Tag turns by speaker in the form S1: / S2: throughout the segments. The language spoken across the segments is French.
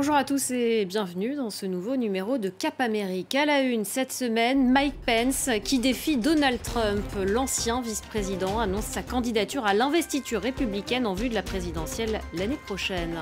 S1: Bonjour à tous et bienvenue dans ce nouveau numéro de Cap Amérique. À la une cette semaine, Mike Pence qui défie Donald Trump. L'ancien vice-président annonce sa candidature à l'investiture républicaine en vue de la présidentielle l'année prochaine.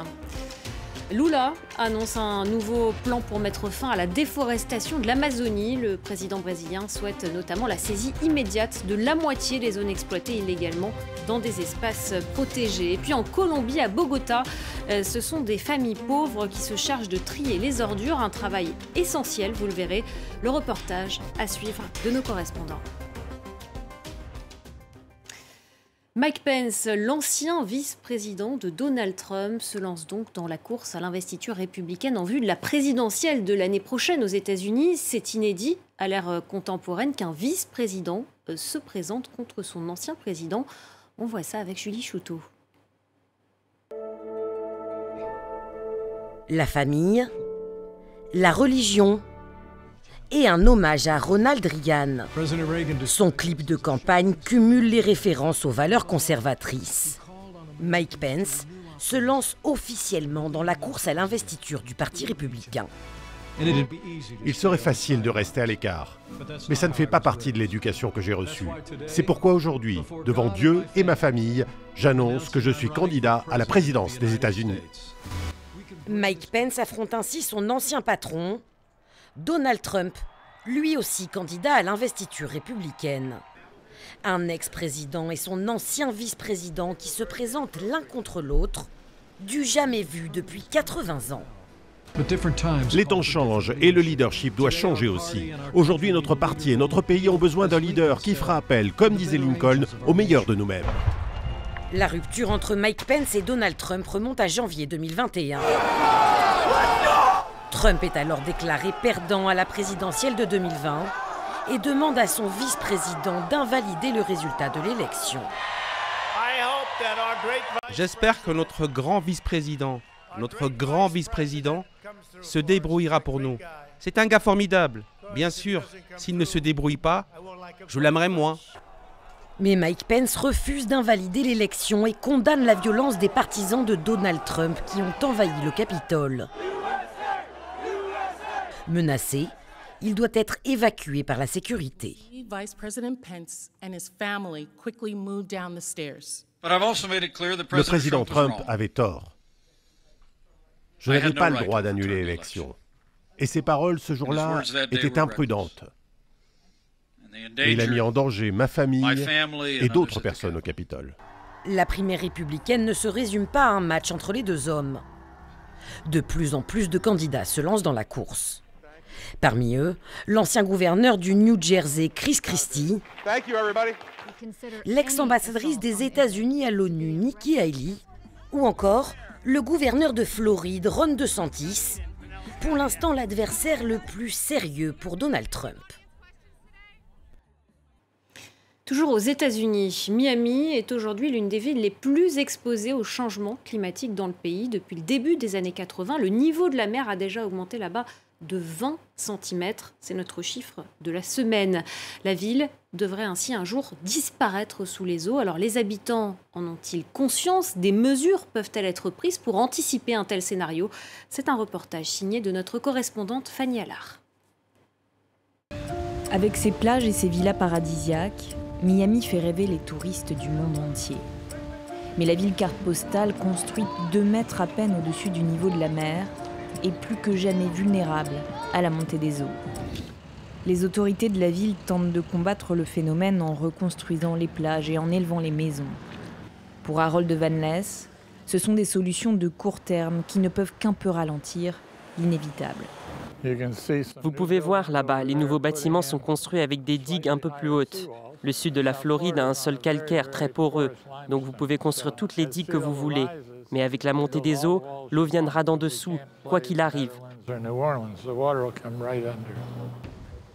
S1: Lula annonce un nouveau plan pour mettre fin à la déforestation de l'Amazonie. Le président brésilien souhaite notamment la saisie immédiate de la moitié des zones exploitées illégalement dans des espaces protégés. Et puis en Colombie, à Bogota, euh, ce sont des familles pauvres qui se chargent de trier les ordures, un travail essentiel, vous le verrez. Le reportage à suivre de nos correspondants. Mike Pence, l'ancien vice-président de Donald Trump, se lance donc dans la course à l'investiture républicaine en vue de la présidentielle de l'année prochaine aux États-Unis. C'est inédit à l'ère contemporaine qu'un vice-président euh, se présente contre son ancien président. On voit ça avec Julie Chouteau.
S2: La famille, la religion, et un hommage à Ronald Reagan. Son clip de campagne cumule les références aux valeurs conservatrices. Mike Pence se lance officiellement dans la course à l'investiture du Parti républicain.
S3: Il serait facile de rester à l'écart, mais ça ne fait pas partie de l'éducation que j'ai reçue. C'est pourquoi aujourd'hui, devant Dieu et ma famille, j'annonce que je suis candidat à la présidence des États-Unis.
S2: Mike Pence affronte ainsi son ancien patron, Donald Trump, lui aussi candidat à l'investiture républicaine. Un ex-président et son ancien vice-président qui se présentent l'un contre l'autre, du jamais vu depuis 80 ans.
S3: Les temps changent et le leadership doit changer aussi. Aujourd'hui, notre parti et notre pays ont besoin d'un leader qui fera appel, comme disait Lincoln, au meilleur de nous-mêmes.
S2: La rupture entre Mike Pence et Donald Trump remonte à janvier 2021. Trump est alors déclaré perdant à la présidentielle de 2020 et demande à son vice-président d'invalider le résultat de l'élection.
S4: J'espère que notre grand vice-président, notre grand vice-président, se débrouillera pour nous. C'est un gars formidable. Bien sûr, s'il ne se débrouille pas, je l'aimerais moins.
S2: Mais Mike Pence refuse d'invalider l'élection et condamne la violence des partisans de Donald Trump qui ont envahi le Capitole. Menacé, il doit être évacué par la sécurité.
S3: Le président Trump avait tort. Je n'avais pas le droit d'annuler l'élection. Et ses paroles ce jour-là étaient imprudentes. Et il a mis en danger ma famille et d'autres personnes au Capitole.
S2: La primaire républicaine ne se résume pas à un match entre les deux hommes. De plus en plus de candidats se lancent dans la course. Parmi eux, l'ancien gouverneur du New Jersey, Chris Christie, l'ex-ambassadrice des États-Unis à l'ONU, Nikki Haley, ou encore le gouverneur de Floride, Ron DeSantis, pour l'instant l'adversaire le plus sérieux pour Donald Trump.
S1: Toujours aux États-Unis, Miami est aujourd'hui l'une des villes les plus exposées au changement climatique dans le pays. Depuis le début des années 80, le niveau de la mer a déjà augmenté là-bas de 20 cm. C'est notre chiffre de la semaine. La ville devrait ainsi un jour disparaître sous les eaux. Alors les habitants en ont-ils conscience? Des mesures peuvent-elles être prises pour anticiper un tel scénario? C'est un reportage signé de notre correspondante Fanny Allard.
S5: Avec ses plages et ses villas paradisiaques, Miami fait rêver les touristes du monde entier. Mais la ville carte postale, construite 2 mètres à peine au-dessus du niveau de la mer, est plus que jamais vulnérable à la montée des eaux. Les autorités de la ville tentent de combattre le phénomène en reconstruisant les plages et en élevant les maisons. Pour Harold Van Ness, ce sont des solutions de court terme qui ne peuvent qu'un peu ralentir l'inévitable.
S6: Vous pouvez voir là-bas, les nouveaux bâtiments sont construits avec des digues un peu plus hautes. Le sud de la Floride a un sol calcaire très poreux, donc vous pouvez construire toutes les digues que vous voulez. Mais avec la montée des eaux, l'eau viendra d'en dessous, quoi qu'il arrive.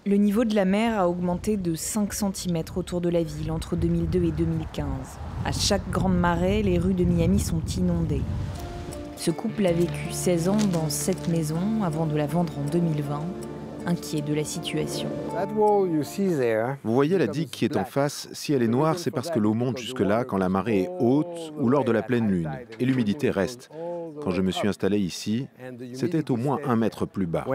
S5: Le niveau de la mer a augmenté de 5 cm autour de la ville entre 2002 et 2015. À chaque grande marée, les rues de Miami sont inondées. Ce couple a vécu 16 ans dans cette maison avant de la vendre en 2020, inquiet de la situation.
S7: Vous voyez la digue qui est en face, si elle est noire, c'est parce que l'eau monte jusque-là quand la marée est haute ou lors de la pleine lune, et l'humidité reste. Quand je me suis installé ici, c'était au moins un mètre plus bas.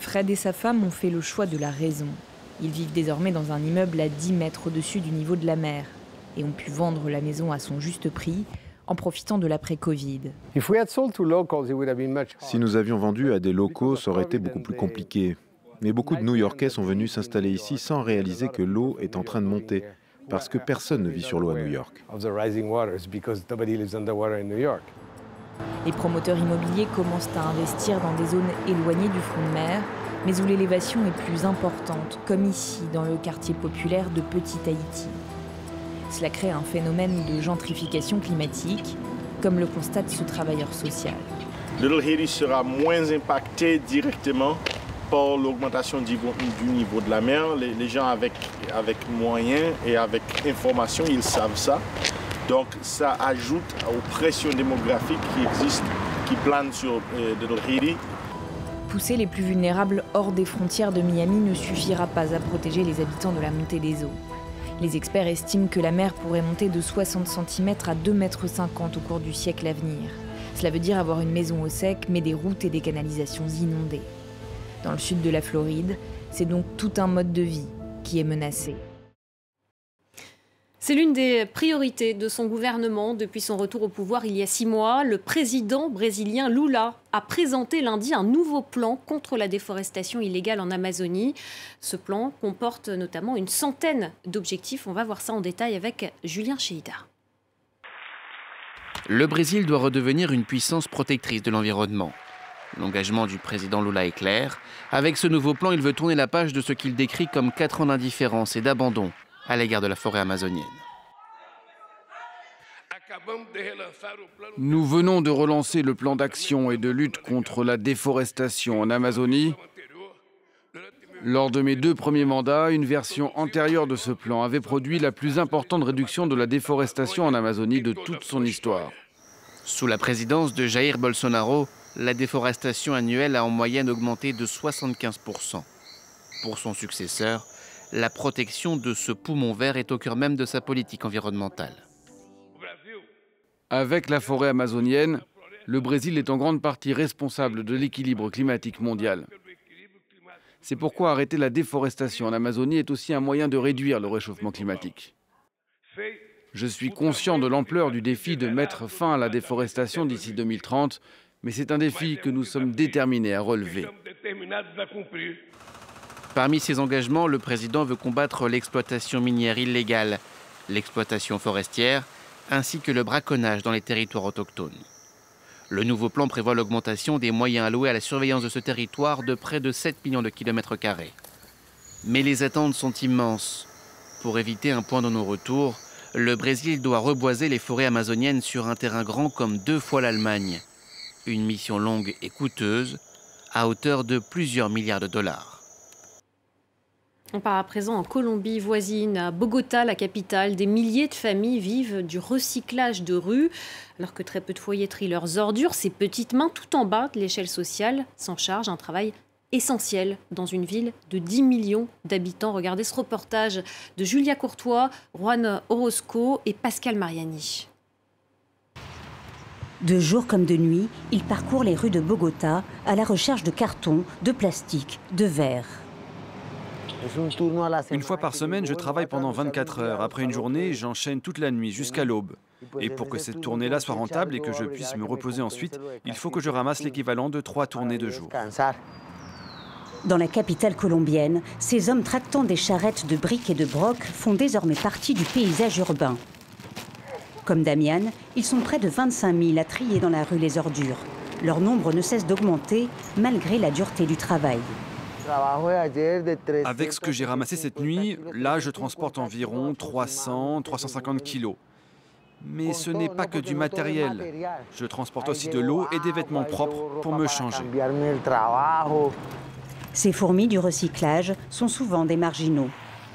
S5: Fred et sa femme ont fait le choix de la raison. Ils vivent désormais dans un immeuble à 10 mètres au-dessus du niveau de la mer et ont pu vendre la maison à son juste prix en profitant de l'après-Covid.
S7: Si nous avions vendu à des locaux, ça aurait été beaucoup plus compliqué. Mais beaucoup de New-Yorkais sont venus s'installer ici sans réaliser que l'eau est en train de monter, parce que personne ne vit sur l'eau à New York.
S5: Les promoteurs immobiliers commencent à investir dans des zones éloignées du front de mer, mais où l'élévation est plus importante, comme ici, dans le quartier populaire de Petit Haïti. Cela crée un phénomène de gentrification climatique, comme le constate ce travailleur social.
S8: Little Haiti sera moins impacté directement par l'augmentation du, niveau de la mer. Les, gens avec, avec moyens et avec information, ils savent ça. Donc ça ajoute aux pressions démographiques qui existent, qui planent sur euh, Little Haiti.
S5: Pousser les plus vulnérables hors des frontières de Miami ne suffira pas à protéger les habitants de la montée des eaux. Les experts estiment que la mer pourrait monter de 60 cm à 2,50 m au cours du siècle à venir. Cela veut dire avoir une maison au sec, mais des routes et des canalisations inondées. Dans le sud de la Floride, c'est donc tout un mode de vie qui est menacé.
S1: C'est l'une des priorités de son gouvernement depuis son retour au pouvoir il y a six mois. Le président brésilien Lula a présenté lundi un nouveau plan contre la déforestation illégale en Amazonie. Ce plan comporte notamment une centaine d'objectifs. On va voir ça en détail avec Julien Cheida.
S9: Le Brésil doit redevenir une puissance protectrice de l'environnement. L'engagement du président Lula est clair. Avec ce nouveau plan, il veut tourner la page de ce qu'il décrit comme quatre ans d'indifférence et d'abandon à l'égard de la forêt amazonienne.
S10: Nous venons de relancer le plan d'action et de lutte contre la déforestation en Amazonie. Lors de mes deux premiers mandats, une version antérieure de ce plan avait produit la plus importante réduction de la déforestation en Amazonie de toute son histoire.
S9: Sous la présidence de Jair Bolsonaro, la déforestation annuelle a en moyenne augmenté de 75%. Pour son successeur, la protection de ce poumon vert est au cœur même de sa politique environnementale.
S10: Avec la forêt amazonienne, le Brésil est en grande partie responsable de l'équilibre climatique mondial. C'est pourquoi arrêter la déforestation en Amazonie est aussi un moyen de réduire le réchauffement climatique. Je suis conscient de l'ampleur du défi de mettre fin à la déforestation d'ici 2030, mais c'est un défi que nous sommes déterminés à relever.
S9: Parmi ses engagements, le président veut combattre l'exploitation minière illégale, l'exploitation forestière, ainsi que le braconnage dans les territoires autochtones. Le nouveau plan prévoit l'augmentation des moyens alloués à la surveillance de ce territoire de près de 7 millions de kilomètres carrés. Mais les attentes sont immenses. Pour éviter un point de non-retour, le Brésil doit reboiser les forêts amazoniennes sur un terrain grand comme deux fois l'Allemagne. Une mission longue et coûteuse, à hauteur de plusieurs milliards de dollars.
S1: On part à présent en Colombie voisine, à Bogota, la capitale. Des milliers de familles vivent du recyclage de rue, alors que très peu de foyers trient leurs ordures. Ces petites mains, tout en bas de l'échelle sociale, s'en chargent. Un travail essentiel dans une ville de 10 millions d'habitants. Regardez ce reportage de Julia Courtois, Juan Orozco et Pascal Mariani.
S11: De jour comme de nuit, ils parcourent les rues de Bogota à la recherche de cartons, de plastique, de verre.
S12: Une fois par semaine, je travaille pendant 24 heures. Après une journée, j'enchaîne toute la nuit jusqu'à l'aube. Et pour que cette tournée-là soit rentable et que je puisse me reposer ensuite, il faut que je ramasse l'équivalent de trois tournées de jour.
S11: Dans la capitale colombienne, ces hommes tractant des charrettes de briques et de brocs font désormais partie du paysage urbain. Comme Damian, ils sont près de 25 000 à trier dans la rue les ordures. Leur nombre ne cesse d'augmenter malgré la dureté du travail.
S12: Avec ce que j'ai ramassé cette nuit, là je transporte environ 300, 350 kilos. Mais ce n'est pas que du matériel. Je transporte aussi de l'eau et des vêtements propres pour me changer.
S11: Ces fourmis du recyclage sont souvent des marginaux.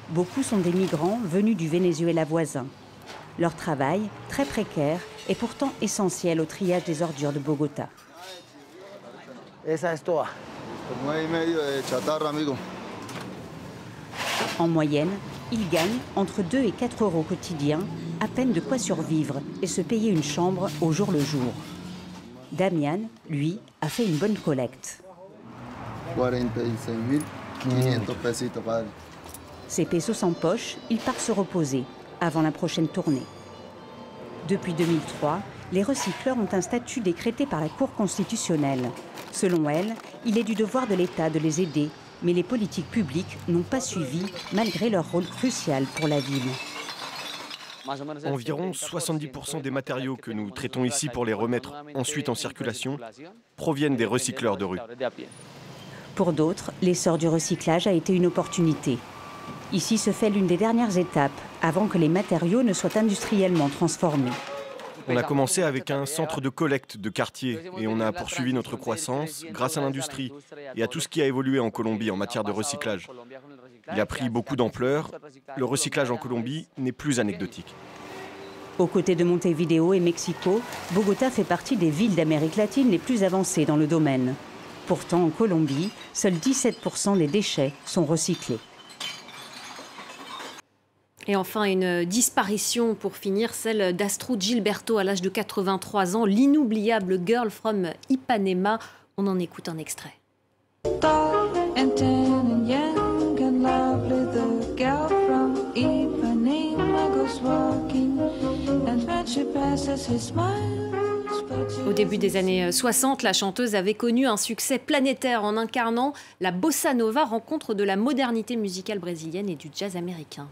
S11: Beaucoup sont des migrants venus du Venezuela voisin. Leur travail, très précaire, est pourtant essentiel au triage des ordures de Bogota. En moyenne, Il gagne entre 2 et 4 euros quotidiens, à peine de quoi survivre et se payer une chambre au jour le jour. Damian, lui, a fait une bonne collecte. Ses pesos en poche, il part se reposer avant la prochaine tournée. Depuis 2003, les recycleurs ont un statut décrété par la Cour constitutionnelle. Selon elle, il est du devoir de l'État de les aider, mais les politiques publiques n'ont pas suivi malgré leur rôle crucial pour la ville.
S13: Environ 70% des matériaux que nous traitons ici pour les remettre ensuite en circulation proviennent des recycleurs de rue.
S11: Pour d'autres, l'essor du recyclage a été une opportunité. Ici se fait l'une des dernières étapes avant que les matériaux ne soient industriellement transformés.
S13: On a commencé avec un centre de collecte de quartier et on a poursuivi notre croissance grâce à l'industrie et à tout ce qui a évolué en Colombie en matière de recyclage. Il a pris beaucoup d'ampleur. Le recyclage en Colombie n'est plus anecdotique.
S11: Aux côtés de Montevideo et Mexico, Bogota fait partie des villes d'Amérique latine les plus avancées dans le domaine. Pourtant, en Colombie, seuls 17% des déchets sont recyclés.
S1: Et enfin, une disparition pour finir, celle d'Astrud Gilberto à l'âge de 83 ans, l'inoubliable girl from Ipanema. On en écoute un extrait. Au début des années 60, la chanteuse avait connu un succès planétaire en incarnant la bossa nova, rencontre de la modernité musicale brésilienne et du jazz américain.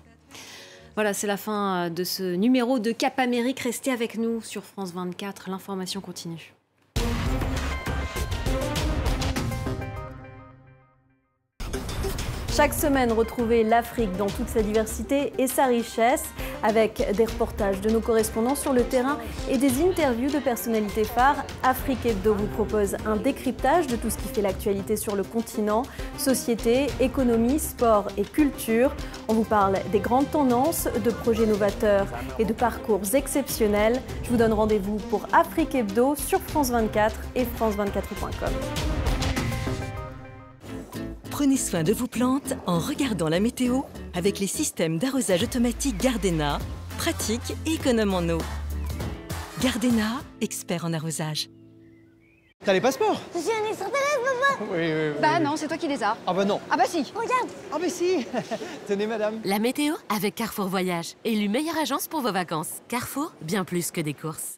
S1: Voilà, c'est la fin euh, de ce numéro de Cap Amérique. Restez avec nous sur France 24. L'information continue. Chaque semaine, retrouvez l'Afrique dans toute sa diversité et sa richesse avec des reportages de nos correspondants sur le terrain et des interviews de personnalités phares. Afrique Hebdo vous propose un décryptage de tout ce qui fait l'actualité sur le continent, société, économie, sport et culture. On vous parle des grandes tendances, de projets novateurs et de parcours exceptionnels. Je vous donne rendez-vous pour Afrique Hebdo sur France 24 et france24.com.
S14: Prenez soin de vos plantes en regardant la météo avec les systèmes d'arrosage automatique Gardena, pratique et économe en eau. Gardena, expert en arrosage.
S15: T'as les passeports?
S16: Je suis un extraterrestre, papa
S15: Oui, oui, oui.
S16: Bah non, c'est toi qui les as.
S15: Ah bah non.
S16: Ah bah si, regarde
S15: Ah bah si Tenez, madame.
S17: La météo avec Carrefour Voyage, élue meilleure agence pour vos vacances. Carrefour, bien plus que des courses.